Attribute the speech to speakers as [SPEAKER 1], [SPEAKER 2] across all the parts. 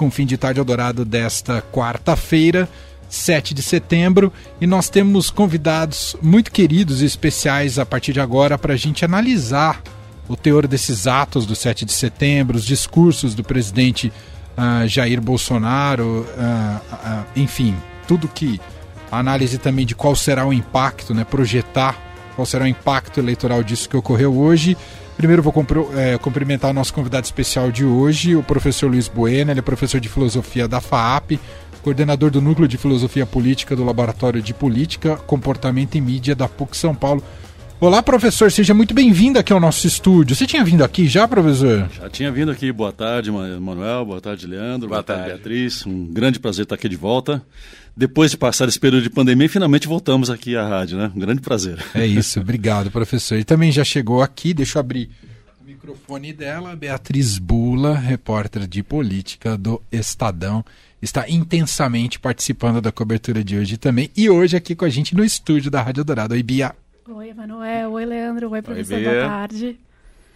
[SPEAKER 1] com fim de tarde Eldorado desta quarta-feira, 7 de setembro, e nós temos convidados muito queridos e especiais a partir de agora para a gente analisar o teor desses atos do 7 de setembro, os discursos do presidente uh, Jair Bolsonaro, uh, uh, enfim, tudo que. A análise também de qual será o impacto, né, projetar qual será o impacto eleitoral disso que ocorreu hoje. Primeiro vou é, cumprimentar o nosso convidado especial de hoje, o professor Luiz Bueno, ele é professor de filosofia da FAAP, coordenador do Núcleo de Filosofia Política do Laboratório de Política, Comportamento e Mídia da PUC São Paulo. Olá, professor, seja muito bem-vindo aqui ao nosso estúdio. Você tinha vindo aqui já, professor?
[SPEAKER 2] Já tinha vindo aqui. Boa tarde, Manuel. Boa tarde, Leandro. Boa, boa tarde, tarde, Beatriz. Um grande prazer estar aqui de volta. Depois de passar esse período de pandemia, finalmente voltamos aqui à rádio, né? Um grande prazer.
[SPEAKER 1] É isso, obrigado, professor. E também já chegou aqui, deixa eu abrir o microfone dela, Beatriz Bula, repórter de política do Estadão está intensamente participando da cobertura de hoje também. E hoje aqui com a gente no estúdio da Rádio Dourado. Oi, Bia.
[SPEAKER 3] Oi, Emanuel. Oi, Leandro. Oi, professor. Oi, Boa tarde.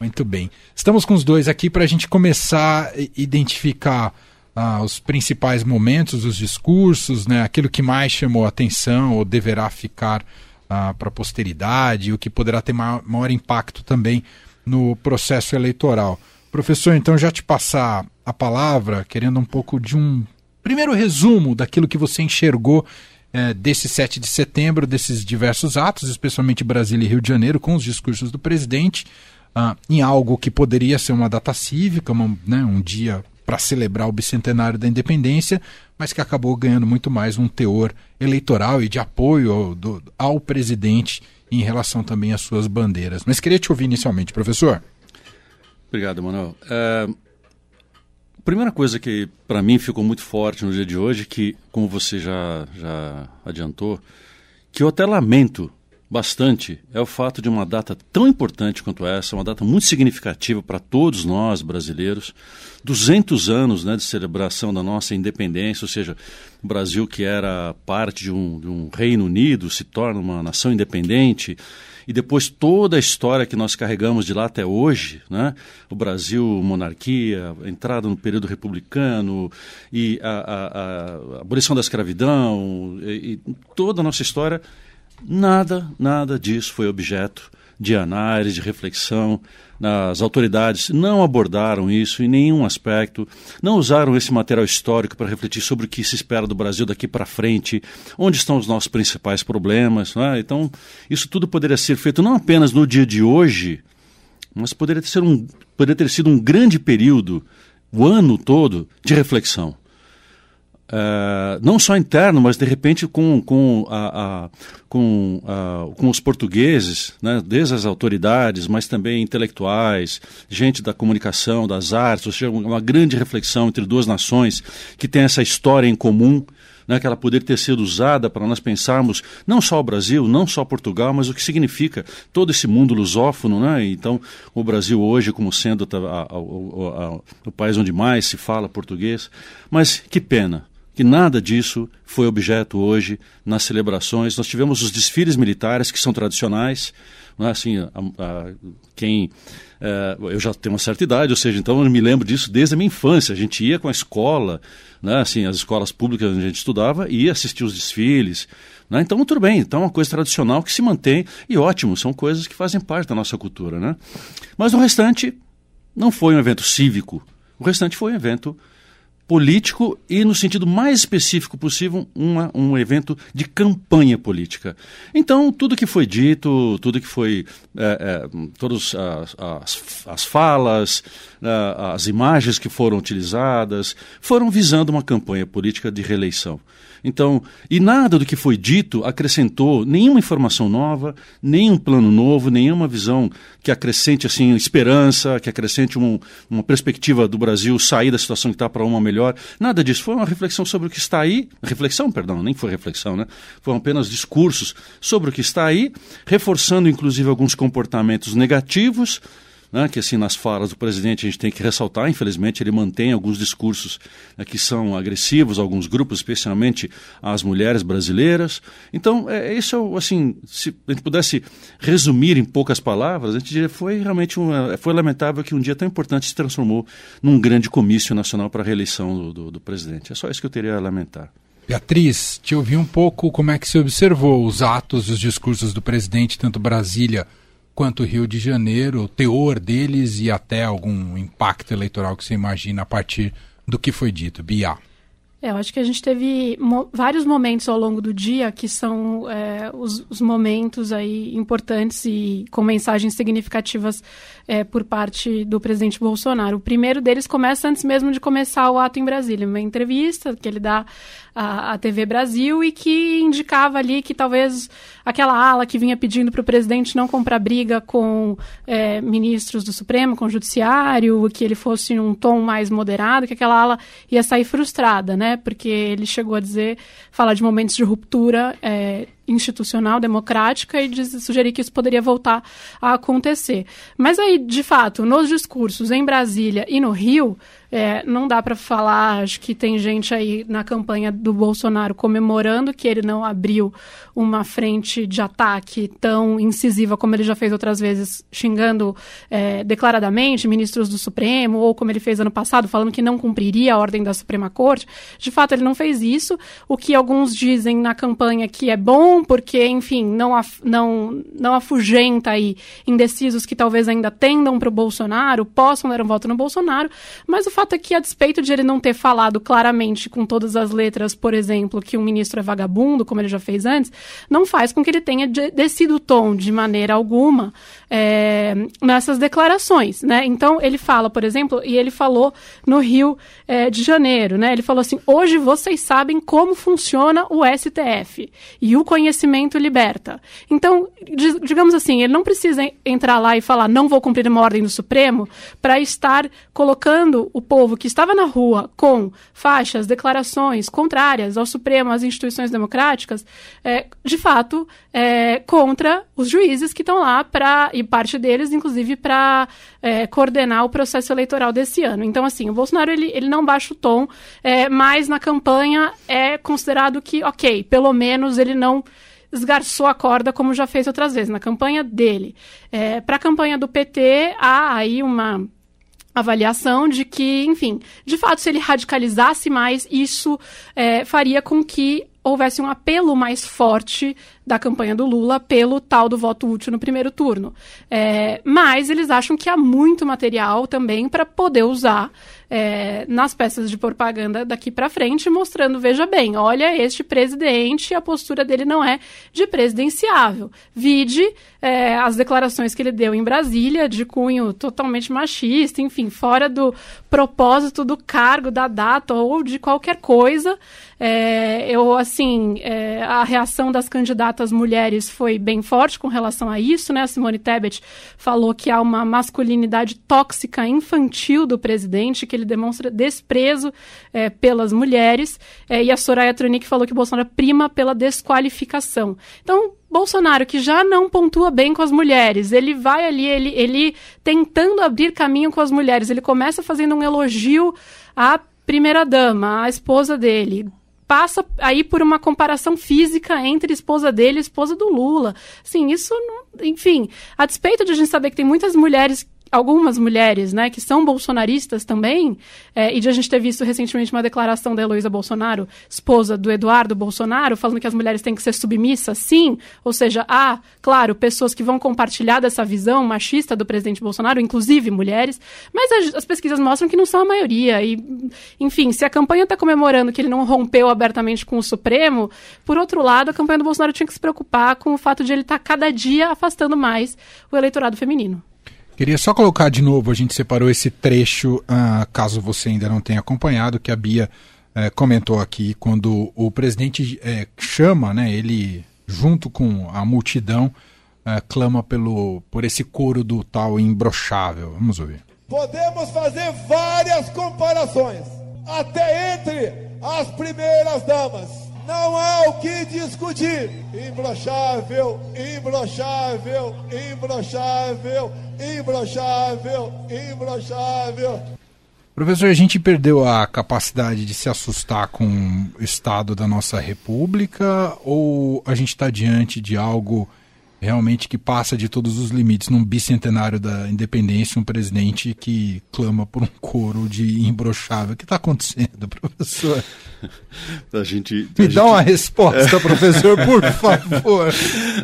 [SPEAKER 1] Muito bem. Estamos com os dois aqui para a gente começar a identificar ah, os principais momentos, os discursos, né, aquilo que mais chamou a atenção ou deverá ficar ah, para a posteridade, o que poderá ter maior, maior impacto também no processo eleitoral. Professor, então já te passar a palavra, querendo um pouco de um primeiro resumo daquilo que você enxergou é, desse 7 de setembro, desses diversos atos, especialmente Brasília e Rio de Janeiro, com os discursos do presidente, ah, em algo que poderia ser uma data cívica, uma, né, um dia para celebrar o bicentenário da independência, mas que acabou ganhando muito mais um teor eleitoral e de apoio ao, do, ao presidente em relação também às suas bandeiras. Mas queria te ouvir inicialmente, professor.
[SPEAKER 2] Obrigado, Manuel. É, primeira coisa que para mim ficou muito forte no dia de hoje, que, como você já, já adiantou, que eu até lamento bastante é o fato de uma data tão importante quanto essa, uma data muito significativa para todos nós brasileiros, 200 anos né, de celebração da nossa independência, ou seja, o Brasil que era parte de um, de um Reino Unido se torna uma nação independente e depois toda a história que nós carregamos de lá até hoje, né? o Brasil, monarquia, entrada no período republicano e a, a, a abolição da escravidão e, e toda a nossa história, nada, nada disso foi objeto de análise, de reflexão. As autoridades não abordaram isso em nenhum aspecto, não usaram esse material histórico para refletir sobre o que se espera do Brasil daqui para frente, onde estão os nossos principais problemas. É? Então, isso tudo poderia ser feito não apenas no dia de hoje, mas poderia ter, um, poderia ter sido um grande período, o ano todo, de reflexão. Uh, não só interno, mas de repente com, com, a, a com, a, com os portugueses, né, desde as autoridades, mas também intelectuais, gente da comunicação, das artes, ou seja, uma grande reflexão entre duas nações que têm essa história em comum, né, que ela poderia ter sido usada para nós pensarmos não só o Brasil, não só Portugal, mas o que significa todo esse mundo lusófono. Né? Então, o Brasil hoje como sendo o país onde mais se fala português. Mas que pena que nada disso foi objeto hoje nas celebrações. Nós tivemos os desfiles militares, que são tradicionais. É? assim, a, a, quem é, eu já tenho uma certa idade, ou seja, então eu me lembro disso desde a minha infância. A gente ia com a escola, né, assim, as escolas públicas onde a gente estudava, e ia assistir os desfiles. Né? Então, tudo bem, então é uma coisa tradicional que se mantém, e ótimo, são coisas que fazem parte da nossa cultura. Né? Mas o restante não foi um evento cívico, o restante foi um evento político e, no sentido mais específico possível, uma, um evento de campanha política. Então, tudo que foi dito, tudo que foi. É, é, todas as, as, as falas, é, as imagens que foram utilizadas, foram visando uma campanha política de reeleição. Então, e nada do que foi dito acrescentou nenhuma informação nova, nenhum plano novo, nenhuma visão que acrescente assim esperança, que acrescente um, uma perspectiva do Brasil sair da situação que está para uma melhor. Nada disso. Foi uma reflexão sobre o que está aí. Reflexão, perdão, nem foi reflexão, né? Foram apenas discursos sobre o que está aí, reforçando inclusive alguns comportamentos negativos né, que assim nas falas do presidente a gente tem que ressaltar, infelizmente ele mantém alguns discursos né, que são agressivos alguns grupos, especialmente às mulheres brasileiras. Então, é, isso é assim, se a gente pudesse resumir em poucas palavras, a gente diria foi realmente uma, foi lamentável que um dia tão importante se transformou num grande comício nacional para a reeleição do, do, do presidente. É só isso que eu teria a lamentar.
[SPEAKER 1] Beatriz, te ouvi um pouco como é que se observou os atos e os discursos do presidente, tanto Brasília quanto Rio de Janeiro, o teor deles e até algum impacto eleitoral que você imagina a partir do que foi dito. Bia.
[SPEAKER 3] É, eu acho que a gente teve mo vários momentos ao longo do dia que são é, os, os, momentos aí importantes e com mensagens significativas é, por parte do presidente Bolsonaro. O primeiro deles começa antes mesmo de começar o ato em Brasília, uma entrevista que ele dá à, à TV Brasil e que indicava ali que talvez aquela ala que vinha pedindo para o presidente não comprar briga com é, ministros do Supremo, com o Judiciário, que ele fosse um tom mais moderado, que aquela ala ia sair frustrada, né? Porque ele chegou a dizer, falar de momentos de ruptura é, institucional, democrática e de sugerir que isso poderia voltar a acontecer. Mas aí, de fato, nos discursos em Brasília e no Rio, é, não dá para falar, acho que tem gente aí na campanha do Bolsonaro comemorando que ele não abriu uma frente de ataque tão incisiva como ele já fez outras vezes, xingando é, declaradamente ministros do Supremo, ou como ele fez ano passado, falando que não cumpriria a ordem da Suprema Corte. De fato, ele não fez isso. O que alguns dizem na campanha que é bom, porque, enfim, não, af, não, não afugenta aí indecisos que talvez ainda tendam para o Bolsonaro, possam dar um voto no Bolsonaro, mas o fato é que, a despeito de ele não ter falado claramente com todas as letras, por exemplo, que um ministro é vagabundo, como ele já fez antes, não faz com que ele tenha descido o tom de maneira alguma é, nessas declarações, né? Então ele fala, por exemplo, e ele falou no Rio é, de Janeiro, né? Ele falou assim: hoje vocês sabem como funciona o STF e o conhecimento liberta. Então, digamos assim, ele não precisa entrar lá e falar não vou cumprir uma ordem do Supremo para estar colocando o povo que estava na rua com faixas, declarações contrárias ao Supremo, às instituições democráticas, é, de fato, é, contra os juízes que estão lá para e parte deles, inclusive, para é, coordenar o processo eleitoral desse ano. Então, assim, o Bolsonaro ele, ele não baixa o tom, é, mas na campanha é considerado que, ok, pelo menos ele não esgarçou a corda como já fez outras vezes na campanha dele. É, para a campanha do PT há aí uma avaliação de que, enfim, de fato, se ele radicalizasse mais, isso é, faria com que houvesse um apelo mais forte da campanha do Lula pelo tal do voto útil no primeiro turno. É, mas eles acham que há muito material também para poder usar é, nas peças de propaganda daqui para frente, mostrando, veja bem, olha este presidente, a postura dele não é de presidenciável. Vide é, as declarações que ele deu em Brasília, de cunho totalmente machista, enfim, fora do propósito do cargo, da data ou de qualquer coisa. É, eu, assim, é, a reação das candidatas mulheres foi bem forte com relação a isso, né? A Simone Tebet falou que há uma masculinidade tóxica infantil do presidente, que ele demonstra desprezo é, pelas mulheres, é, e a Soraya Tronic falou que Bolsonaro prima pela desqualificação. Então, Bolsonaro, que já não pontua bem com as mulheres, ele vai ali, ele, ele tentando abrir caminho com as mulheres, ele começa fazendo um elogio à primeira-dama, à esposa dele, passa aí por uma comparação física entre esposa dele e esposa do Lula. Sim, isso, não, enfim, a despeito de a gente saber que tem muitas mulheres algumas mulheres, né, que são bolsonaristas também, é, e de a gente ter visto recentemente uma declaração da Heloísa Bolsonaro, esposa do Eduardo Bolsonaro, falando que as mulheres têm que ser submissas, sim, ou seja, há, claro, pessoas que vão compartilhar dessa visão machista do presidente Bolsonaro, inclusive mulheres, mas as, as pesquisas mostram que não são a maioria, e, enfim, se a campanha está comemorando que ele não rompeu abertamente com o Supremo, por outro lado, a campanha do Bolsonaro tinha que se preocupar com o fato de ele estar tá cada dia afastando mais o eleitorado feminino.
[SPEAKER 1] Queria só colocar de novo, a gente separou esse trecho, uh, caso você ainda não tenha acompanhado, que a Bia uh, comentou aqui, quando o presidente uh, chama, né, ele junto com a multidão, eh, clama pelo, por esse coro do tal imbrochável. Vamos ouvir.
[SPEAKER 4] Podemos fazer várias comparações, até entre as primeiras damas. Não há o que discutir. Imbrochável, imbrochável, imbrochável, imbrochável, imbrochável.
[SPEAKER 1] Professor, a gente perdeu a capacidade de se assustar com o estado da nossa república ou a gente está diante de algo realmente que passa de todos os limites num bicentenário da independência, um presidente que clama por um coro de imbrochável. O que está acontecendo, professor?
[SPEAKER 2] A gente,
[SPEAKER 1] Me
[SPEAKER 2] a
[SPEAKER 1] dá
[SPEAKER 2] gente...
[SPEAKER 1] uma resposta, professor, por favor.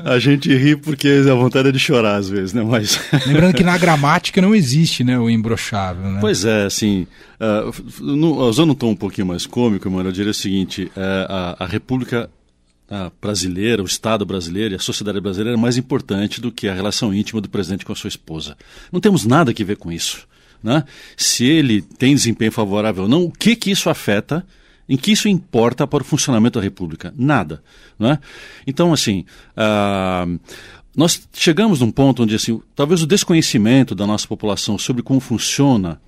[SPEAKER 2] A gente ri porque a vontade é de chorar às vezes, né? Mas...
[SPEAKER 1] Lembrando que na gramática não existe né, o imbrochável, né?
[SPEAKER 2] Pois é, assim, uh, no, usando um tom um pouquinho mais cômico, mano, eu diria o seguinte, uh, a, a República brasileira, o Estado brasileiro e a sociedade brasileira é mais importante do que a relação íntima do presidente com a sua esposa. Não temos nada que ver com isso. Né? Se ele tem desempenho favorável ou não, o que, que isso afeta, em que isso importa para o funcionamento da República? Nada. Né? Então, assim, uh, nós chegamos num ponto onde, assim, talvez o desconhecimento da nossa população sobre como funciona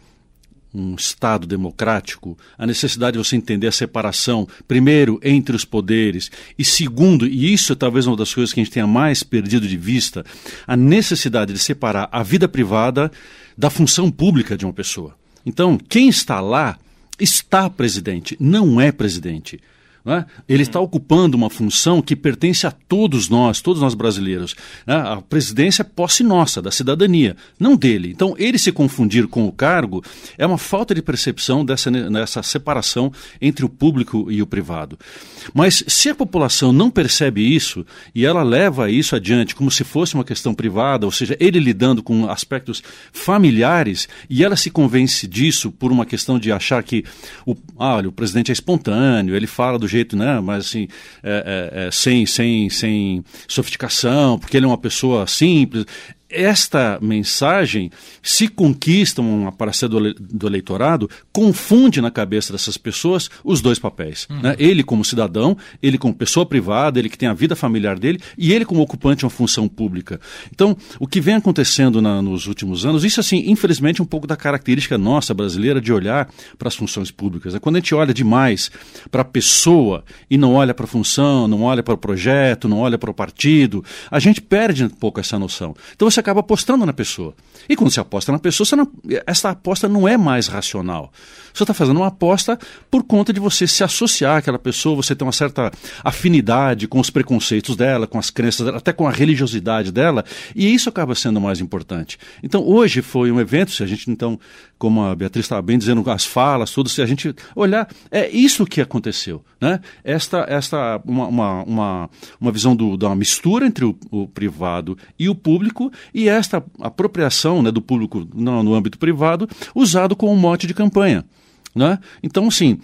[SPEAKER 2] um Estado democrático, a necessidade de você entender a separação, primeiro, entre os poderes, e segundo, e isso é talvez uma das coisas que a gente tenha mais perdido de vista, a necessidade de separar a vida privada da função pública de uma pessoa. Então, quem está lá está presidente, não é presidente. É? Ele está ocupando uma função que pertence a todos nós, todos nós brasileiros. É? A presidência é posse nossa, da cidadania, não dele. Então, ele se confundir com o cargo é uma falta de percepção dessa, dessa separação entre o público e o privado. Mas se a população não percebe isso e ela leva isso adiante como se fosse uma questão privada, ou seja, ele lidando com aspectos familiares, e ela se convence disso por uma questão de achar que o, ah, olha, o presidente é espontâneo, ele fala do jeito, né? Mas assim, é, é, é, sem, sem, sem sofisticação, porque ele é uma pessoa simples esta mensagem, se conquista uma parcela do eleitorado, confunde na cabeça dessas pessoas os dois papéis. Uhum. Né? Ele como cidadão, ele como pessoa privada, ele que tem a vida familiar dele, e ele como ocupante de uma função pública. Então, o que vem acontecendo na, nos últimos anos, isso assim, infelizmente, é um pouco da característica nossa brasileira de olhar para as funções públicas. Né? Quando a gente olha demais para a pessoa e não olha para a função, não olha para o projeto, não olha para o partido, a gente perde um pouco essa noção. Então, você acaba apostando na pessoa. E quando você aposta na pessoa, não, essa aposta não é mais racional. Você está fazendo uma aposta por conta de você se associar àquela pessoa, você ter uma certa afinidade com os preconceitos dela, com as crenças dela, até com a religiosidade dela, e isso acaba sendo mais importante. Então, hoje foi um evento, se a gente então, como a Beatriz estava bem dizendo, as falas, tudo, se a gente olhar, é isso que aconteceu. Né? Esta, esta uma, uma, uma, uma visão do, da mistura entre o, o privado e o público, e esta apropriação né, do público no, no âmbito privado, usado como mote de campanha. Né? Então, assim,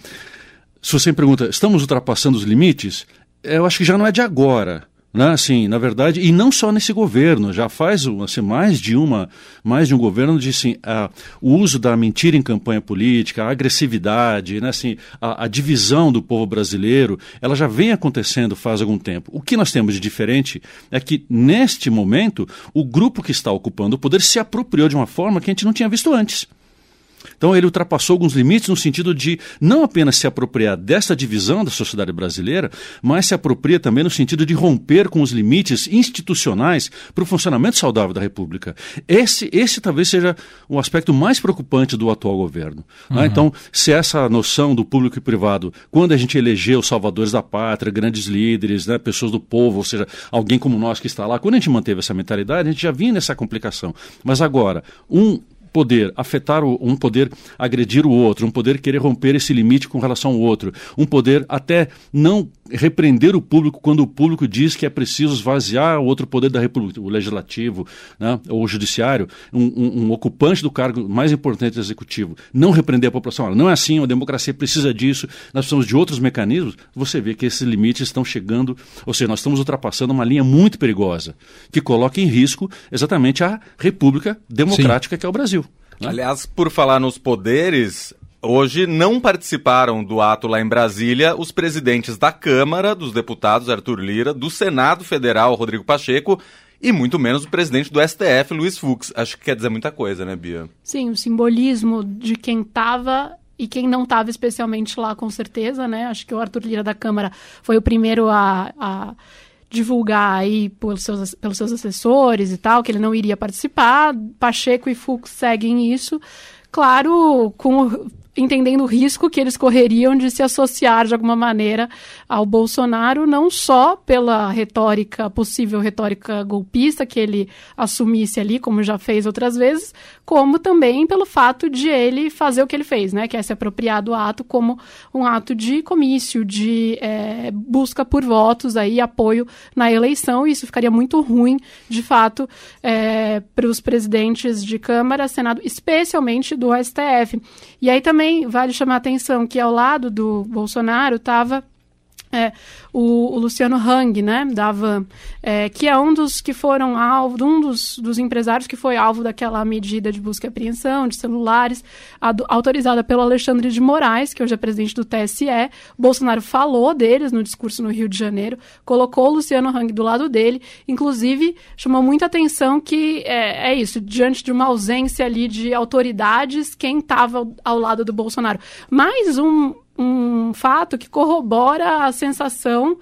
[SPEAKER 2] se você me pergunta, estamos ultrapassando os limites? Eu acho que já não é de agora. Né? Assim, na verdade, e não só nesse governo, já faz assim, mais de uma, mais de um governo de assim, a, o uso da mentira em campanha política, a agressividade, né? assim, a, a, divisão do povo brasileiro, ela já vem acontecendo faz algum tempo. O que nós temos de diferente é que, neste momento, o grupo que está ocupando o poder se apropriou de uma forma que a gente não tinha visto antes. Então ele ultrapassou alguns limites no sentido de não apenas se apropriar dessa divisão da sociedade brasileira, mas se apropria também no sentido de romper com os limites institucionais para o funcionamento saudável da República. Esse, esse talvez seja o aspecto mais preocupante do atual governo. Né? Uhum. Então, se essa noção do público e privado, quando a gente elegeu os salvadores da pátria, grandes líderes, né, pessoas do povo, ou seja, alguém como nós que está lá, quando a gente manteve essa mentalidade, a gente já vinha nessa complicação. Mas agora, um poder afetar o, um poder agredir o outro, um poder querer romper esse limite com relação ao outro, um poder até não repreender o público quando o público diz que é preciso esvaziar o outro poder da República, o legislativo né, ou o judiciário, um, um, um, ocupante do cargo mais importante do executivo, não repreender a população. Não é assim, a democracia precisa disso, nós precisamos de outros mecanismos. Você vê que esses limites estão chegando, ou seja, nós estamos ultrapassando uma linha muito perigosa que coloca em risco exatamente a República Democrática Sim. que é o Brasil.
[SPEAKER 5] Né? Aliás, por falar nos poderes, Hoje não participaram do ato lá em Brasília os presidentes da Câmara dos Deputados, Arthur Lira, do Senado Federal, Rodrigo Pacheco, e muito menos o presidente do STF, Luiz Fux. Acho que quer dizer muita coisa, né, Bia?
[SPEAKER 3] Sim, o simbolismo de quem estava e quem não estava especialmente lá, com certeza, né? Acho que o Arthur Lira da Câmara foi o primeiro a, a divulgar aí pelos seus, pelos seus assessores e tal, que ele não iria participar. Pacheco e Fux seguem isso. Claro, com entendendo o risco que eles correriam de se associar de alguma maneira ao Bolsonaro, não só pela retórica, possível retórica golpista que ele assumisse ali, como já fez outras vezes, como também pelo fato de ele fazer o que ele fez, né, que é se apropriar do ato como um ato de comício, de é, busca por votos aí, apoio na eleição, e isso ficaria muito ruim, de fato, é, para os presidentes de Câmara, Senado, especialmente do STF. E aí também também vale chamar a atenção que ao lado do Bolsonaro estava é, o, o, Luciano Hang, né, da Van, é, que é um dos que foram alvo, um dos, dos, empresários que foi alvo daquela medida de busca e apreensão de celulares, autorizada pelo Alexandre de Moraes, que hoje é presidente do TSE. Bolsonaro falou deles no discurso no Rio de Janeiro, colocou o Luciano Hang do lado dele, inclusive chamou muita atenção que é, é isso, diante de uma ausência ali de autoridades, quem estava ao lado do Bolsonaro. Mais um um fato que corrobora a sensação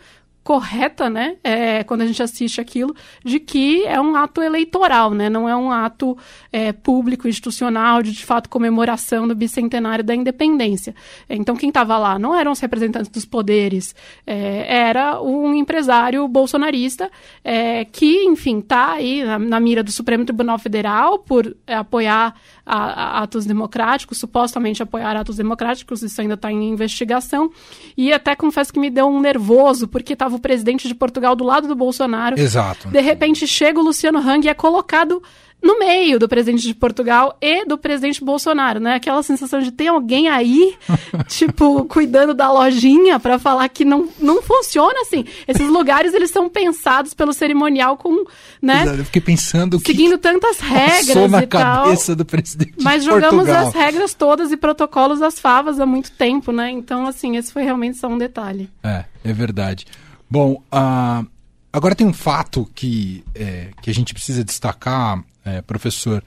[SPEAKER 3] correta, né, é, quando a gente assiste aquilo, de que é um ato eleitoral, né, não é um ato é, público, institucional, de de fato comemoração do bicentenário da independência. Então, quem estava lá não eram os representantes dos poderes, é, era um empresário bolsonarista é, que, enfim, está aí na, na, mira do Supremo Tribunal Federal por apoiar a, a atos democráticos, supostamente apoiar atos democráticos, isso ainda está em investigação, e até confesso que me deu um nervoso, porque estava o presidente de Portugal do lado do Bolsonaro.
[SPEAKER 1] Exato.
[SPEAKER 3] De repente chega o Luciano Hang e é colocado no meio do presidente de Portugal e do presidente Bolsonaro, né? Aquela sensação de ter alguém aí, tipo, cuidando da lojinha para falar que não, não funciona assim. Esses lugares, eles são pensados pelo cerimonial com, né?
[SPEAKER 1] Exato, eu fiquei pensando
[SPEAKER 3] que Seguindo tantas regras
[SPEAKER 1] na
[SPEAKER 3] e
[SPEAKER 1] cabeça
[SPEAKER 3] tal.
[SPEAKER 1] do presidente
[SPEAKER 3] Mas jogamos as regras todas e protocolos das favas há muito tempo, né? Então, assim, esse foi realmente só um detalhe.
[SPEAKER 1] É, é verdade. Bom, uh, agora tem um fato que, é, que a gente precisa destacar, é, professor,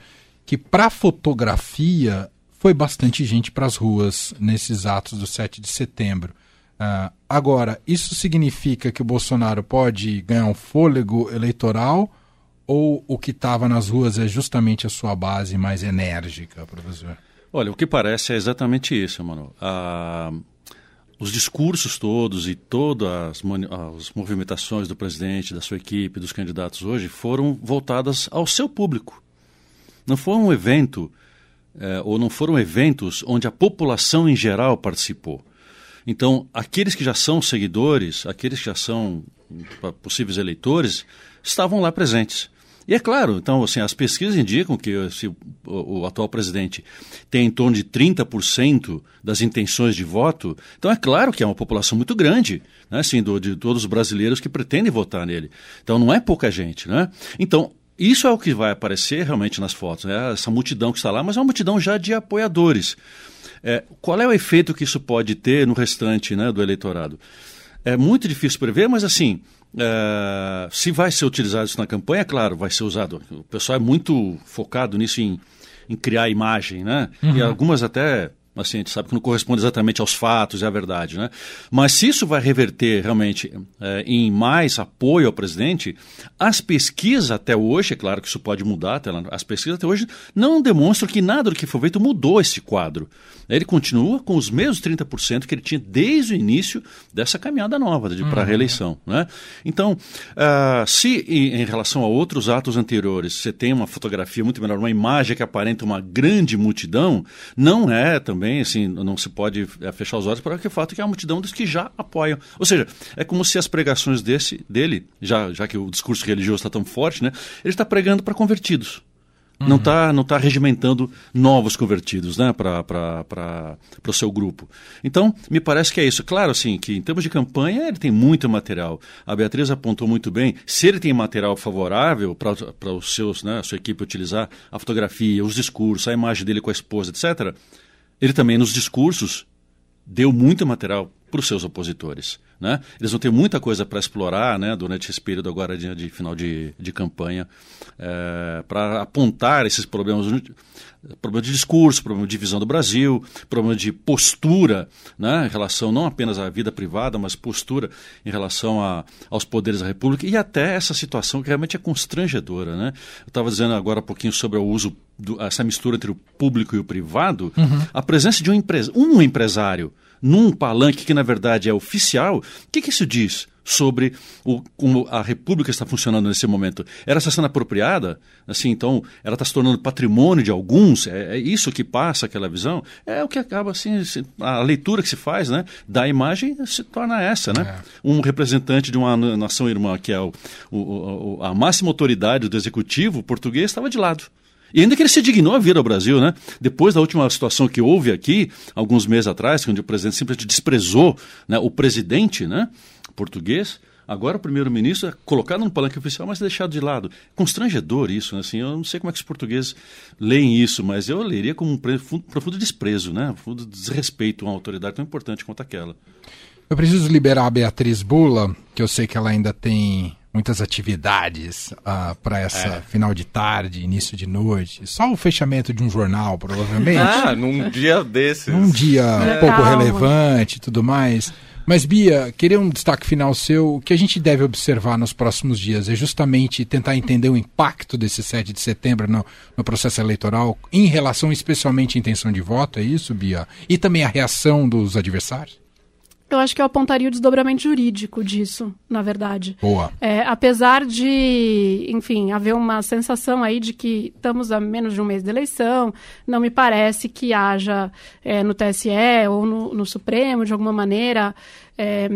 [SPEAKER 1] que para fotografia foi bastante gente para as ruas nesses atos do 7 de setembro. Uh, agora, isso significa que o Bolsonaro pode ganhar um fôlego eleitoral ou o que estava nas ruas é justamente a sua base mais enérgica, professor?
[SPEAKER 2] Olha, o que parece é exatamente isso, mano. Uh, os discursos todos e todas as, as, movimentações do presidente, da sua equipe, dos candidatos hoje foram voltadas ao seu público. Não foi um evento, é, ou não foram eventos onde a população em geral participou. Então, aqueles que já são seguidores, aqueles que já são possíveis eleitores, estavam lá presentes. E é claro, então, assim, as pesquisas indicam que se o, o, atual presidente tem em torno de 30% das intenções de voto, então é claro que é uma população muito grande, né, assim, do, de todos os brasileiros que pretendem votar nele. Então não é pouca gente, né? Então, isso é o que vai aparecer realmente nas fotos, né? essa multidão que está lá, mas é uma multidão já de apoiadores. É, qual é o efeito que isso pode ter no restante né, do eleitorado? É muito difícil prever, mas assim, Uh, se vai ser utilizado isso na campanha, claro, vai ser usado. O pessoal é muito focado nisso em, em criar imagem, né? Uhum. E algumas até assim, a gente sabe que não corresponde exatamente aos fatos e à verdade, né? Mas se isso vai reverter realmente é, em mais apoio ao presidente, as pesquisas até hoje, é claro que isso pode mudar, as pesquisas até hoje não demonstram que nada do que foi feito mudou esse quadro. Ele continua com os mesmos 30% que ele tinha desde o início dessa caminhada nova de, para a uhum. reeleição. Né? Então, uh, se em, em, relação a outros atos anteriores você tem uma fotografia muito melhor, uma imagem que aparenta uma grande multidão, não é também, assim, não se pode é, fechar os olhos para o fato que é uma multidão dos que já apoiam. Ou seja, é como se as pregações desse, dele, já, já que o discurso religioso está tão forte, né, ele está pregando para convertidos. Uhum. Não está não tá regimentando novos convertidos né, para o seu grupo. Então, me parece que é isso. Claro, assim, que em termos de campanha, ele tem muito material. A Beatriz apontou muito bem. Se ele tem material favorável para os seus, né, a sua equipe utilizar a fotografia, os discursos, a imagem dele com a esposa, etc., ele também nos discursos deu muito material para os seus opositores. Né? Eles vão ter muita coisa para explorar né, durante esse período agora de, de final de, de campanha, é, para apontar esses problemas, problema de discurso, problema de visão do Brasil, problema de postura né, em relação não apenas à vida privada, mas postura em relação a, aos poderes da República e até essa situação que realmente é constrangedora. Né? Eu estava dizendo agora um pouquinho sobre o uso, do, essa mistura entre o público e o privado, uhum. a presença de um, empre um empresário num palanque que na verdade é oficial, o que, que isso diz sobre o, como a República está funcionando nesse momento? Ela está sendo apropriada? Assim, então, ela está se tornando patrimônio de alguns? É, é, isso que passa aquela visão? É o que acaba assim, a leitura que se faz, né, da imagem se torna essa, né? É. Um representante de uma nação irmã que é o, o, a máxima autoridade do executivo português estava de lado. E ainda que ele se dignou a vir ao Brasil, né? Depois da última situação que houve aqui, alguns meses atrás, onde o presidente simplesmente desprezou né, o presidente né, português, agora o primeiro-ministro é colocado no palanque oficial, mas deixado de lado. Constrangedor isso, né? Assim, eu não sei como é que os portugueses leem isso, mas eu leria como um profundo desprezo, né? Um profundo desrespeito a uma autoridade tão importante quanto aquela.
[SPEAKER 1] Eu preciso liberar a Beatriz Bula, que eu sei que ela ainda tem muitas atividades uh, ah, para essa é. final de tarde, início de noite. Só o fechamento de um jornal, provavelmente.
[SPEAKER 5] ah, num dia desses.
[SPEAKER 1] Num dia é. pouco Calma. relevante e tudo mais. Mas, Bia, queria um destaque final seu. O que a gente deve observar nos próximos dias é justamente tentar entender o impacto desse 7 de setembro no, no processo eleitoral em relação especialmente à intenção de voto, é isso, Bia? E também a reação dos adversários?
[SPEAKER 3] Eu acho que eu apontaria o desdobramento jurídico disso, na verdade.
[SPEAKER 1] Boa.
[SPEAKER 3] É, apesar de, enfim, haver uma sensação aí de que estamos a menos de um mês de eleição, não me parece que haja é, no TSE ou no, no, Supremo, de alguma maneira, é,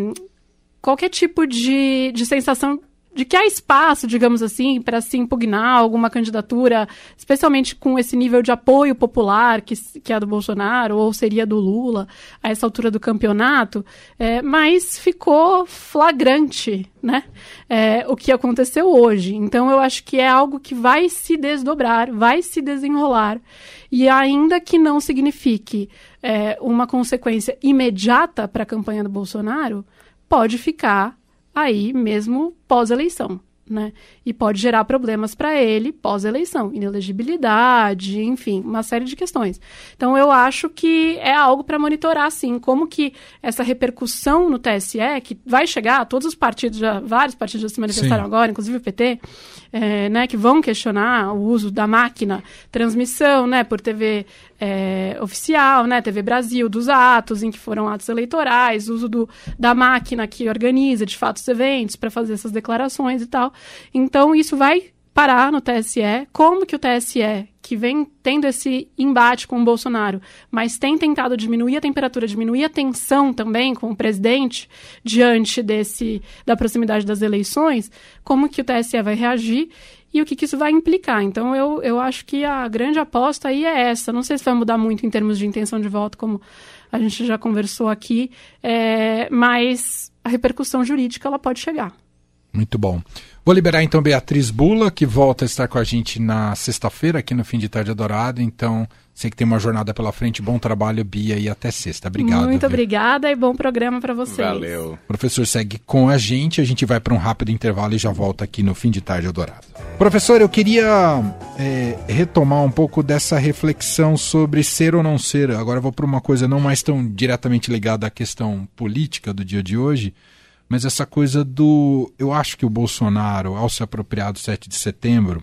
[SPEAKER 3] qualquer tipo de, de sensação de que há espaço, digamos assim, para se impugnar alguma candidatura, especialmente com esse nível de apoio popular que, que é do Bolsonaro ou seria do Lula a essa altura do campeonato, é, mas ficou flagrante, né? É, o que aconteceu hoje. Então eu acho que é algo que vai se desdobrar, vai se desenrolar e ainda que não signifique é, uma consequência imediata para a campanha do Bolsonaro, pode ficar aí mesmo pós-eleição. Né? E pode gerar problemas para ele pós-eleição, inelegibilidade, enfim, uma série de questões. Então eu acho que é algo para monitorar, sim, como que essa repercussão no TSE, que vai chegar, todos os partidos, já, vários partidos já se manifestaram sim. agora, inclusive o PT, é, né, que vão questionar o uso da máquina, transmissão, né, por TV é, oficial, né, TV Brasil, dos atos em que foram atos eleitorais, uso do, da máquina que organiza, de fato, os eventos para fazer essas declarações e tal. Então, isso vai parar no TSE, como que o TSE, que vem tendo esse embate com o Bolsonaro, mas tem tentado diminuir a temperatura, diminuir a tensão também com o presidente diante desse da proximidade das eleições, como que o TSE vai reagir e o que, que isso vai implicar. Então, eu, eu acho que a grande aposta aí é essa. Não sei se vai mudar muito em termos de intenção de voto, como a gente já conversou aqui, é, mas a repercussão jurídica ela pode chegar.
[SPEAKER 1] Muito bom. Vou liberar então Beatriz Bula, que volta a estar com a gente na sexta-feira, aqui no Fim de Tarde Adorado. Então, sei que tem uma jornada pela frente. Bom trabalho, Bia, e até sexta. Obrigado.
[SPEAKER 3] Muito viu? obrigada e bom programa para vocês.
[SPEAKER 5] Valeu.
[SPEAKER 1] O professor segue com a gente. A gente vai para um rápido intervalo e já volta aqui no Fim de Tarde Adorado. Professor, eu queria é, retomar um pouco dessa reflexão sobre ser ou não ser. Agora eu vou para uma coisa não mais tão diretamente ligada à questão política do dia de hoje mas essa coisa do. Eu acho que o Bolsonaro, ao se apropriar do 7 de setembro,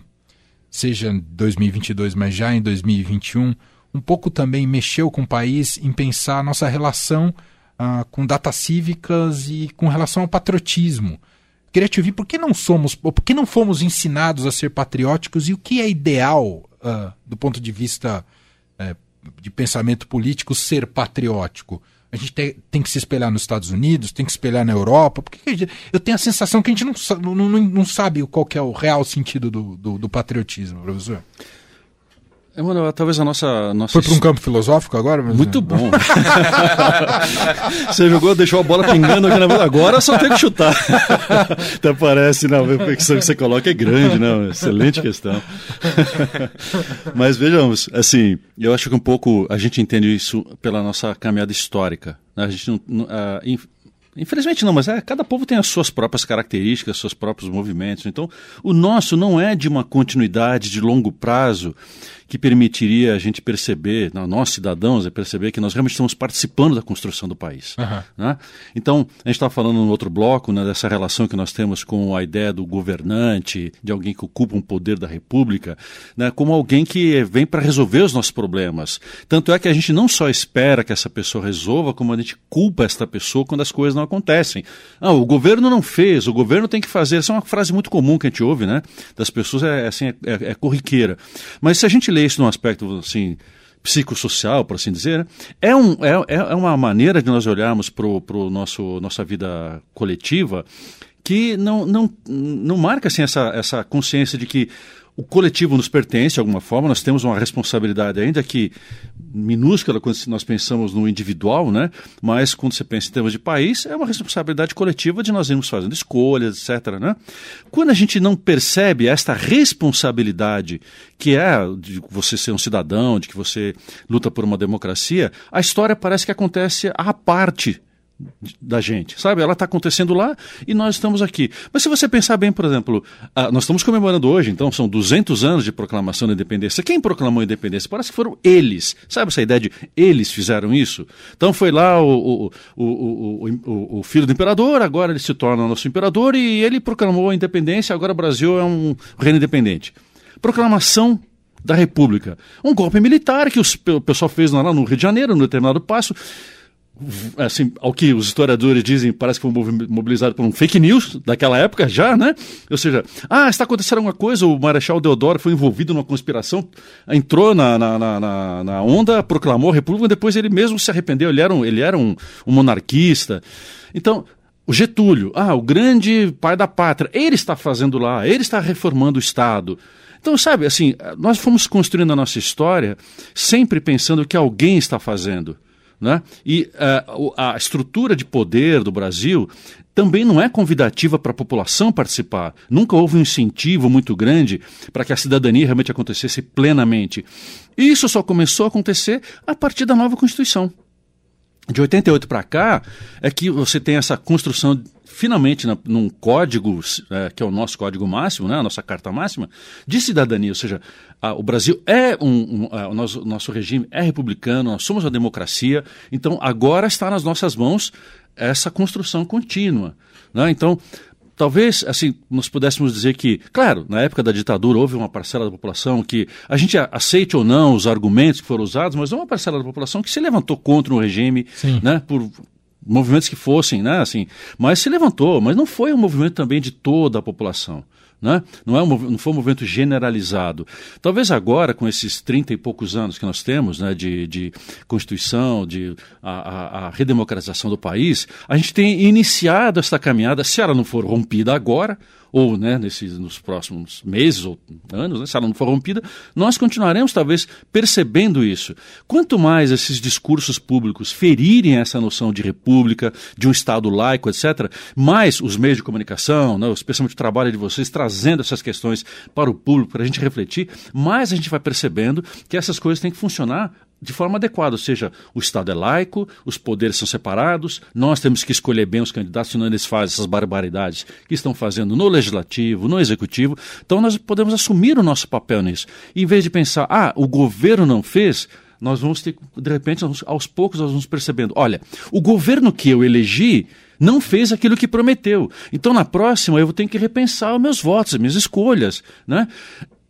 [SPEAKER 1] seja em 2022, mas já em 2021, um pouco também mexeu com o país em pensar a nossa relação ah, com datas cívicas e com relação ao patriotismo. Queria te ouvir por que não somos, por que não fomos ensinados a ser patrióticos e o que é ideal ah, do ponto de vista eh, de pensamento político ser patriótico a gente tem, tem, que se espelhar nos Estados Unidos, tem que se espelhar na Europa. Porque eu tenho a sensação que a gente não, não, não, não sabe qual é o real sentido do, do, do patriotismo, professor.
[SPEAKER 2] Emanuel, talvez a nossa. nossa...
[SPEAKER 1] Foi para um campo filosófico agora?
[SPEAKER 2] Mas... Muito bom. Você jogou, deixou a bola pingando aqui na Agora só tem que chutar. Até parece, na né? reflexão que você coloca é grande, né? Excelente questão. Mas vejamos, assim, eu acho que um pouco a gente entende isso pela nossa caminhada histórica A gente não, não, Infelizmente não, mas é, cada povo tem as suas próprias características, seus próprios movimentos. Então, o nosso não é de uma continuidade de longo prazo que permitiria a gente perceber, nós cidadãos, é perceber que nós realmente estamos participando da construção do país. Uhum. Né? Então, a gente estava falando no outro bloco né, dessa relação que nós temos com a ideia do governante, de alguém que ocupa um poder da república, né, como alguém que vem para resolver os nossos problemas. Tanto é que a gente não só espera que essa pessoa resolva, como a gente culpa esta pessoa quando as coisas não acontecem. Ah, o governo não fez, o governo tem que fazer. Essa é uma frase muito comum que a gente ouve, né? Das pessoas, é, assim, é, é, é corriqueira. Mas se a gente lê isso num aspecto assim psicossocial, por assim dizer, é, um, é, é uma maneira de nós olharmos para o nosso nossa vida coletiva que não, não, não marca assim, essa, essa consciência de que o coletivo nos pertence de alguma forma, nós temos uma responsabilidade ainda que minúscula quando nós pensamos no individual, né? mas quando você pensa em termos de país, é uma responsabilidade coletiva de nós irmos fazendo escolhas, etc. Né? Quando a gente não percebe esta responsabilidade que é de você ser um cidadão, de que você luta por uma democracia, a história parece que acontece à parte da gente, sabe? Ela está acontecendo lá e nós estamos aqui. Mas se você pensar bem, por exemplo, ah, nós estamos comemorando hoje, então são 200 anos de proclamação da independência. Quem proclamou a independência? Parece que foram eles. Sabe essa ideia de eles fizeram isso? Então foi lá o, o, o, o, filho do imperador, agora ele se torna nosso imperador e ele proclamou a independência, agora o Brasil é um reino independente. Proclamação da República. Um golpe militar que o pessoal fez lá no Rio de Janeiro, no determinado passo assim, ao que os historiadores dizem, parece que foi mobilizado por um fake news daquela época já, né? Ou seja, ah, está acontecendo alguma coisa, o Marechal Deodoro foi envolvido numa conspiração, entrou na, na, na, na onda, proclamou a república, depois ele mesmo se arrependeu, ele era um, ele era um, um monarquista. Então, o Getúlio, ah, o grande pai da pátria, ele está fazendo lá, ele está reformando o Estado. Então, sabe, assim, nós fomos construindo a nossa história sempre pensando que alguém está fazendo. Né? E uh, a estrutura de poder do Brasil também não é convidativa para a população participar. Nunca houve um incentivo muito grande para que a cidadania realmente acontecesse plenamente. E isso só começou a acontecer a partir da nova Constituição. De 88 para cá é que você tem essa construção finalmente na, num código, é, que é o nosso código máximo, né, a nossa carta máxima, de cidadania. Ou seja, a, o Brasil é um. um a, o nosso, nosso regime é republicano, nós somos uma democracia, então agora está nas nossas mãos essa construção contínua. Né? Então, talvez assim nós pudéssemos dizer que, claro, na época da ditadura houve uma parcela da população que a gente aceite ou não os argumentos que foram usados, mas houve uma parcela da população que se levantou contra o regime, Sim. né, por movimentos que fossem, né, assim, mas se levantou, mas não foi um movimento também de toda a população. Né? Não, é um, não foi um movimento generalizado. Talvez agora, com esses 30 e poucos anos que nós temos né, de, de Constituição, de a, a, a, redemocratização do país, a gente tem iniciado essa caminhada, se ela não for rompida agora, ou né, nesses, nos próximos meses ou anos, né, se ela não for rompida, nós continuaremos talvez percebendo isso. Quanto mais esses discursos públicos ferirem essa noção de república, de um Estado laico, etc., mais os meios de comunicação, né, especialmente o trabalho de vocês, trazendo essas questões para o público, para a gente refletir, mais a gente vai percebendo que essas coisas têm que funcionar de forma adequada, ou seja, o Estado é laico, os poderes são separados, nós temos que escolher bem os candidatos, senão eles fazem essas barbaridades que estão fazendo no legislativo, no executivo. Então nós podemos assumir o nosso papel nisso. Em vez de pensar, ah, o governo não fez, nós vamos ter, de repente, aos poucos nós vamos percebendo, olha, o governo que eu elegi não fez aquilo que prometeu. Então, na próxima, eu vou ter que repensar os meus votos, as minhas escolhas. Né?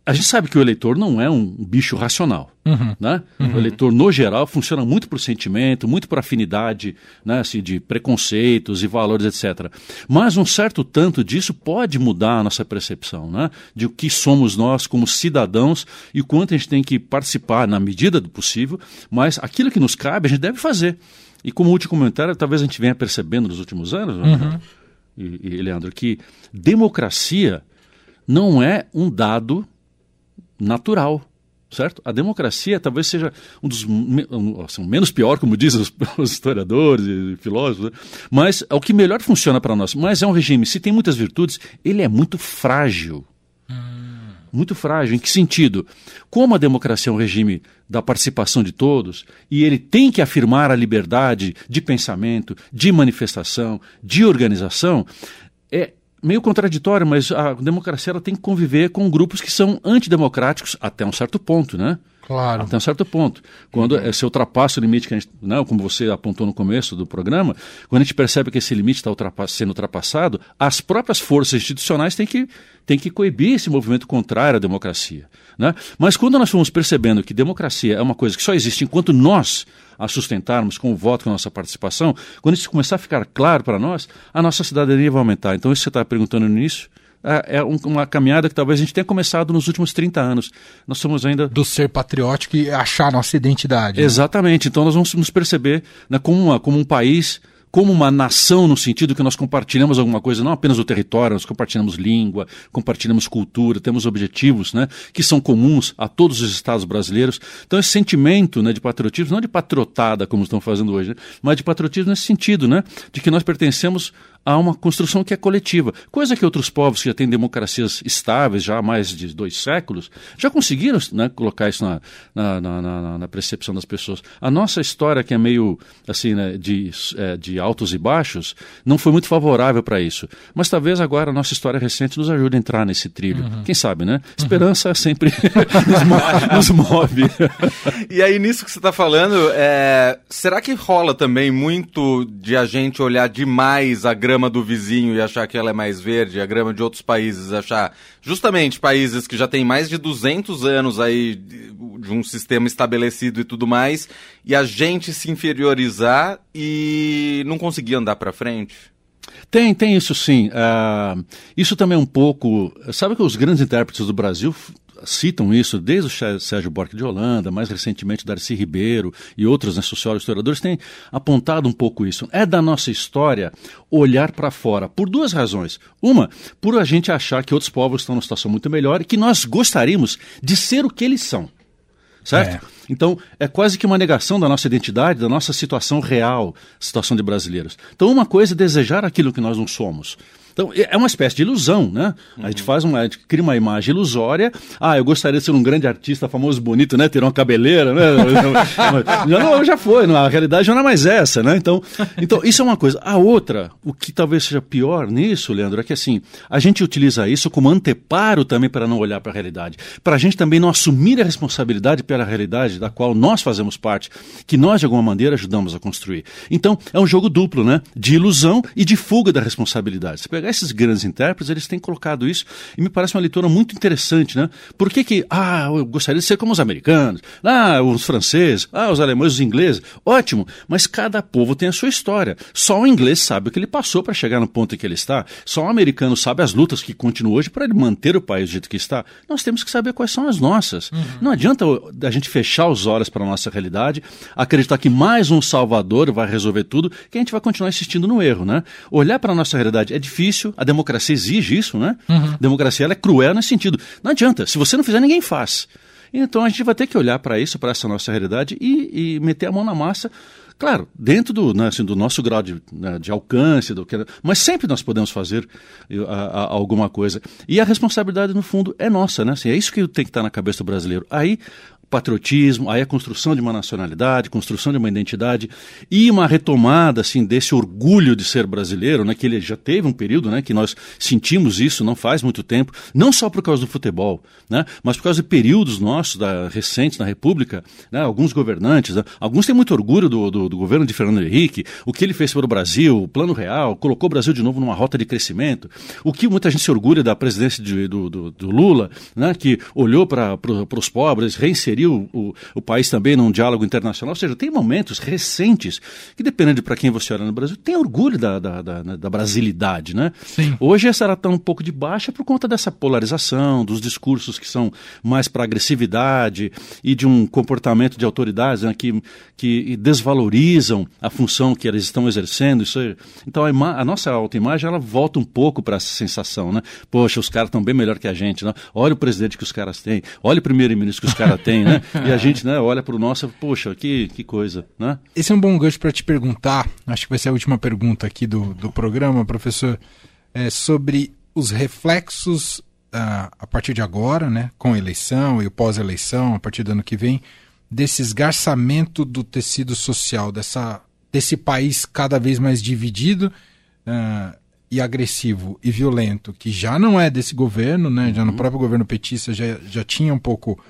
[SPEAKER 2] A gente sabe que o eleitor não é um bicho racional. Uhum. Né? Uhum. O eleitor, no geral, funciona muito por sentimento, muito por afinidade né, assim, de preconceitos e valores, etc. Mas um certo tanto disso pode mudar a nossa percepção né, de o que somos nós como cidadãos e o quanto a gente tem que participar na medida do possível, mas aquilo que nos cabe a gente deve fazer. E como último comentário, talvez a gente venha percebendo nos últimos anos, né, uhum. e, e, Leandro, que democracia não é um dado natural. Certo? A democracia talvez seja um dos assim, menos pior, como dizem os, os historiadores e filósofos, né? mas é o que melhor funciona para nós. Mas é um regime, se tem muitas virtudes, ele é muito frágil. Hum. muito frágil. Em que sentido? Como a democracia é um regime da participação de todos e ele tem que afirmar a liberdade de pensamento, de manifestação, de organização, é meio contraditório, mas a democracia ela tem que conviver com grupos que são antidemocráticos até um certo ponto, né?
[SPEAKER 1] Claro.
[SPEAKER 2] Até um certo ponto. Quando uhum. se ultrapassa o limite que a gente, não, né, como você apontou no começo do programa, quando a gente percebe que esse limite está sendo ultrapassado, as próprias forças institucionais têm que, têm que coibir esse movimento contrário à democracia. Né? Mas quando nós fomos percebendo que democracia é uma coisa que só existe enquanto nós a sustentarmos com o voto, com a nossa participação, quando isso começar a ficar claro para nós, a nossa cidadania vai aumentar. Então, isso que você está perguntando no início, é, é uma caminhada que talvez a gente tenha começado nos últimos 30 anos. Nós somos ainda.
[SPEAKER 1] Do ser patriótico e achar nossa identidade.
[SPEAKER 2] Né? Exatamente. Então nós vamos nos perceber né, como, uma, como um país como uma nação no sentido que nós compartilhamos alguma coisa, não apenas o território, nós compartilhamos língua, compartilhamos cultura, temos objetivos né, que são comuns a todos os estados brasileiros. Então esse sentimento né, de patriotismo, não de patriotada como estão fazendo hoje, né, mas de patriotismo nesse sentido, né, de que nós pertencemos a uma construção que é coletiva. Coisa que outros povos que já têm democracias estáveis já há mais de dois séculos já conseguiram né, colocar isso na, na, na, na, percepção das pessoas. A nossa história, que é meio assim, né, de, é, de altos e baixos, não foi muito favorável para isso. Mas talvez agora a nossa história recente nos ajude a entrar nesse trilho. Uhum. Quem sabe, né? Esperança uhum. sempre nos, move.
[SPEAKER 5] e aí, nisso que você está falando, é, será que rola também muito de a gente olhar demais a grande grama do vizinho e achar que ela é mais verde, a grama de outros países achar justamente países que já têm mais de 200 anos aí de um sistema estabelecido e tudo mais, e a gente se inferiorizar e não conseguir andar para frente?
[SPEAKER 2] Tem, tem isso sim. Uh, isso também é um pouco. Sabe que os grandes intérpretes do Brasil citam isso desde o Sérgio Borque de Holanda, mais recentemente Darcy Ribeiro e outros né, sociólogos historiadores têm apontado um pouco isso. É da nossa história olhar para fora por duas razões. Uma, por a gente achar que outros povos estão numa situação muito melhor e que nós gostaríamos de ser o que eles são. Certo? É. Então, é quase que uma negação da nossa identidade, da nossa situação real, situação de brasileiros. Então, uma coisa é desejar aquilo que nós não somos. Então, é uma espécie de ilusão, né? Uhum. A gente faz uma, gente cria uma imagem ilusória. Ah, eu gostaria de ser um grande artista, famoso, bonito, né? Ter uma cabeleira, né? já, não, já foi, não, a realidade já não é mais essa, né? Então, então, isso é uma coisa. A outra, o que talvez seja pior nisso, Leandro, é que assim, a gente utiliza isso como anteparo também para não olhar para a realidade. Para a gente também não assumir a responsabilidade pela realidade da qual nós fazemos parte, que nós, de alguma maneira, ajudamos a construir. Então, é um jogo duplo, né? De ilusão e de fuga da responsabilidade. Você pegar esses grandes intérpretes, eles têm colocado isso e me parece uma leitura muito interessante, né? Por que que, ah, eu gostaria de ser como os americanos, ah, os franceses, ah, os alemães, os ingleses, ótimo, mas cada povo tem a sua história. Só o inglês sabe o que ele passou para chegar no ponto em que ele está, só o americano sabe as lutas que continuam hoje para ele manter o país do jeito que está. Nós temos que saber quais são as nossas. Uhum. Não adianta a gente fechar os olhos para a nossa realidade, acreditar que mais um salvador vai resolver tudo, que a gente vai continuar insistindo no erro, né? Olhar para a nossa realidade é difícil, difícil, a democracia exige isso, né? Uhum. A democracia ela é cruel nesse sentido. Não adianta, se você não fizer, ninguém faz. Então a gente vai ter que olhar para isso, para essa nossa realidade e, e, meter a mão na massa. Claro, dentro do, né, assim, do nosso grau de, né, de alcance, do que, mas sempre nós podemos fazer a, a, alguma coisa. E a responsabilidade, no fundo, é nossa, né? Assim, é isso que tem que estar na cabeça do brasileiro. Aí patriotismo, aí a construção de uma nacionalidade, construção de uma identidade e uma retomada assim desse orgulho de ser brasileiro, né, que ele já teve um período, né, que nós sentimos isso não faz muito tempo, não só por causa do futebol, né, mas por causa de períodos nossos da, recentes na República, né, alguns governantes, né, alguns têm muito orgulho do, do, do, governo de Fernando Henrique, o que ele fez para o Brasil, o Plano Real, colocou o Brasil de novo numa rota de crescimento, o que muita gente se orgulha da presidência de, do, do, do, Lula, né, que olhou para os pobres, reinseriu o, o país também num diálogo internacional. Ou seja, tem momentos recentes que, dependendo de para quem você olha no Brasil, tem orgulho da, da, da, da brasilidade. Né?
[SPEAKER 1] Sim.
[SPEAKER 2] Hoje essa era está um pouco de baixa por conta dessa polarização, dos discursos que são mais para agressividade e de um comportamento de autoridades né, que, que desvalorizam a função que eles estão exercendo. Isso é, então a, a nossa autoimagem ela volta um pouco para essa sensação. Né? Poxa, os caras estão bem melhor que a gente. Né? Olha o presidente que os caras têm, olha o primeiro-ministro que os caras têm. Né? Né? E a gente né, olha para o nosso, poxa, que, que coisa, né?
[SPEAKER 1] Esse é um bom gancho para te perguntar, acho que vai ser a última pergunta aqui do, do programa, professor, é sobre os reflexos a partir de agora, né, com a eleição e o pós-eleição, a partir do ano que vem, desse esgarçamento do tecido social, dessa, desse país cada vez mais dividido uh, e agressivo e violento, que já não é desse governo, né, já no uhum. próprio governo petista já, já tinha um pouco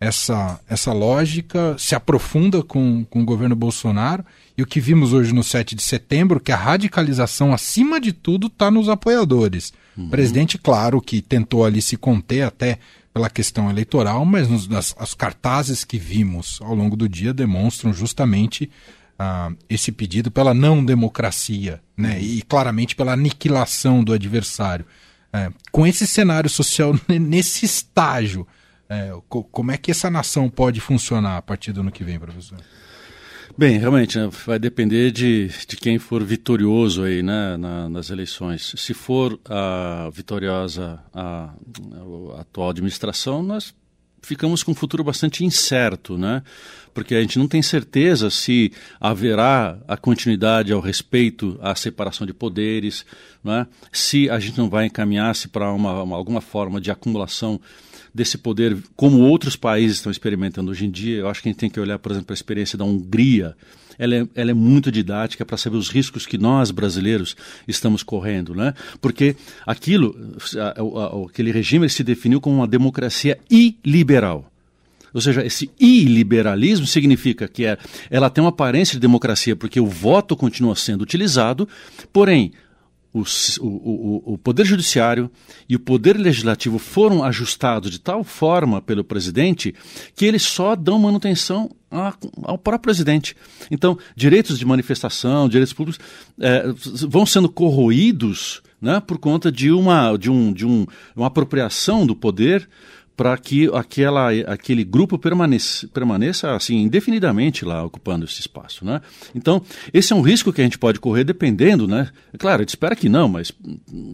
[SPEAKER 1] essa, essa lógica, se aprofunda com, com o governo Bolsonaro, e o que vimos hoje no 7 de setembro, que a radicalização, acima de tudo, está nos apoiadores. Uhum. O presidente, claro, que tentou ali se conter até pela questão eleitoral, mas nos, nas, as cartazes que vimos ao longo do dia demonstram justamente uh, esse pedido pela não democracia, né? E claramente pela aniquilação do adversário. Uh, com esse cenário social nesse estágio, é, como é que essa nação pode funcionar a partir do ano que vem, professor?
[SPEAKER 2] Bem, realmente, né, vai depender de, de quem for vitorioso aí, né, na, nas eleições. Se for a vitoriosa a, a, atual administração, nós ficamos com um futuro bastante incerto, né? Porque a gente não tem certeza se haverá a continuidade ao respeito à separação de poderes, né? se a gente não vai encaminhar-se para uma, uma, alguma forma de acumulação desse poder, como outros países estão experimentando hoje em dia. Eu acho que a gente tem que olhar, por exemplo, a experiência da Hungria. Ela é, ela é muito didática para saber os riscos que nós, brasileiros, estamos correndo. Né? Porque aquilo, aquele regime se definiu como uma democracia iliberal. Ou seja, esse iliberalismo significa que é, ela tem uma aparência de democracia porque o voto continua sendo utilizado, porém o, o, o, Poder Judiciário e o Poder Legislativo foram ajustados de tal forma pelo presidente que eles só dão manutenção a, ao próprio presidente. Então, direitos de manifestação, direitos públicos é, vão sendo corroídos né, por conta de uma, de, um, de um, uma apropriação do poder para que aquela, aquele grupo permaneça, permaneça assim indefinidamente lá ocupando esse espaço, né? Então esse é um risco que a gente pode correr dependendo, né? É claro, a gente espera que não, mas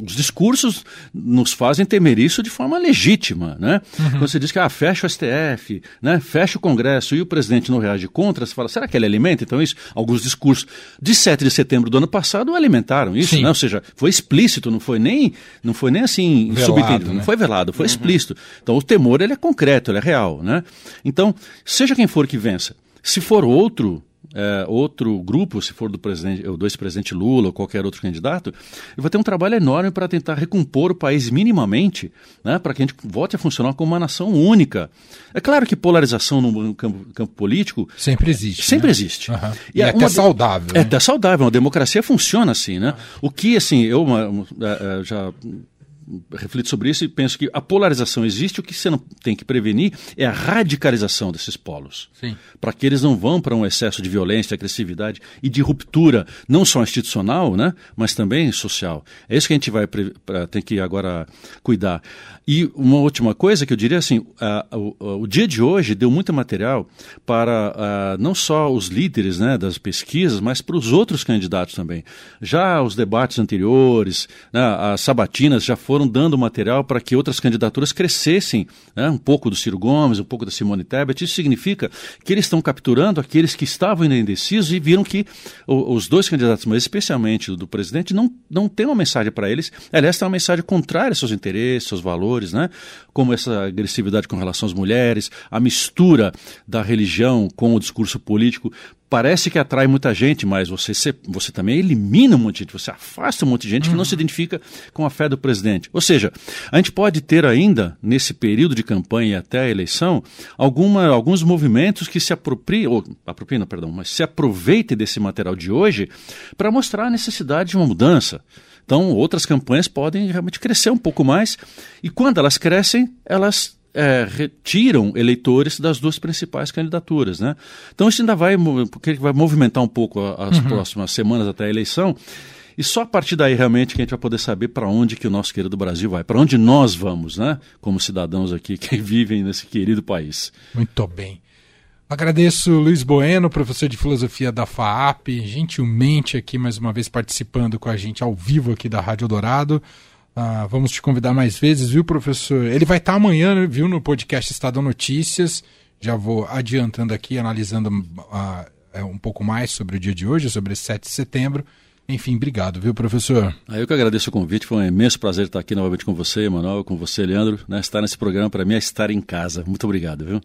[SPEAKER 2] os discursos nos fazem temer isso de forma legítima, né? Uhum. Quando você diz que ah, fecha o STF, né? Fecha o Congresso e o presidente não reage contra, você fala, será que ele alimenta então isso? Alguns discursos de 7 de setembro do ano passado alimentaram isso, né? Ou seja, foi explícito, não foi nem não foi nem assim velado, né? não foi velado, foi uhum. explícito. Então o temor ele é concreto, ele é real, né? Então, seja quem for que vença, se for outro é, outro grupo, se for do presidente, do ex-presidente Lula ou qualquer outro candidato, ele vai ter um trabalho enorme para tentar recompor o país minimamente, né, para que a gente volte a funcionar como uma nação única. É claro que polarização no campo, campo político
[SPEAKER 1] sempre existe,
[SPEAKER 2] sempre
[SPEAKER 1] né?
[SPEAKER 2] existe.
[SPEAKER 1] Uhum. E, e é até saudável.
[SPEAKER 2] É né? até saudável. Uma democracia funciona assim, né? O que assim eu uma, uma, é, é, já reflito sobre isso e penso que a polarização existe, o que você não tem que prevenir é a radicalização desses polos. Para que eles não vão para um excesso de violência, de agressividade e de ruptura, não só institucional, né, mas também social. É isso que a gente vai ter que agora cuidar. E uma última coisa que eu diria assim, o, o, dia de hoje deu muito material para não só os líderes né, das pesquisas, mas para os outros candidatos também. Já os debates anteriores, né, as sabatinas já foram foram dando material para que outras candidaturas crescessem, né? um pouco do Ciro Gomes, um pouco da Simone Tebet. Isso significa que eles estão capturando aqueles que estavam ainda indecisos e viram que os dois candidatos, mas especialmente o do presidente, não, não tem uma mensagem para eles. Aliás, tem uma mensagem contrária aos seus interesses, seus valores, né? como essa agressividade com relação às mulheres, a mistura da religião com o discurso político parece que atrai muita gente, mas você, você também elimina um monte de gente, você afasta um monte de gente uhum. que não se identifica com a fé do presidente. Ou seja, a gente pode ter ainda, nesse período de campanha até a eleição, alguma, alguns movimentos que se apropriem, ou apropriem, não, perdão, mas se aproveitem desse material de hoje para mostrar a necessidade de uma mudança. Então, outras campanhas podem realmente crescer um pouco mais, e quando elas crescem, elas é, retiram eleitores das duas principais candidaturas. Né? Então isso ainda vai, vai movimentar um pouco as uhum. próximas semanas até a eleição. E só a partir daí realmente que a gente vai poder saber para onde que o nosso querido Brasil vai, para onde nós vamos, né? Como cidadãos aqui que vivem nesse querido país.
[SPEAKER 1] Muito bem. Agradeço Luiz Bueno, professor de filosofia da FAAP, gentilmente aqui mais uma vez participando com a gente ao vivo aqui da Rádio Dourado. Ah, vamos te convidar mais vezes, viu, professor? Ele vai estar amanhã, viu, no podcast Estadão Notícias. Já vou adiantando aqui, analisando uh, um pouco mais sobre o dia de hoje, sobre esse 7 de setembro. Enfim, obrigado, viu, professor?
[SPEAKER 2] Ah, eu que agradeço o convite, foi um imenso prazer estar aqui novamente com você, Emanuel, com você, Leandro. Né? Estar nesse programa, para mim, é estar em casa. Muito obrigado, viu?